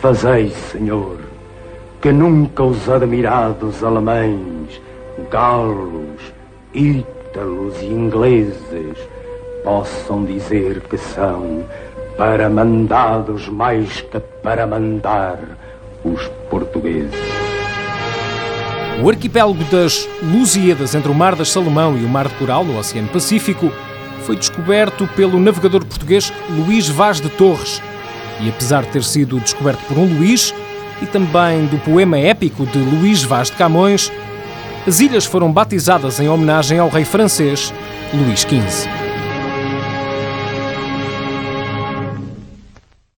Fazei, Senhor, que nunca os admirados alemães, galos, ítalos e ingleses possam dizer que são para mandados mais que para mandar os portugueses. O arquipélago das Lusíadas, entre o Mar das Salomão e o Mar de Coral, no Oceano Pacífico, foi descoberto pelo navegador português Luís Vaz de Torres. E apesar de ter sido descoberto por um Luís e também do poema épico de Luís Vaz de Camões, as ilhas foram batizadas em homenagem ao rei francês Luís XV.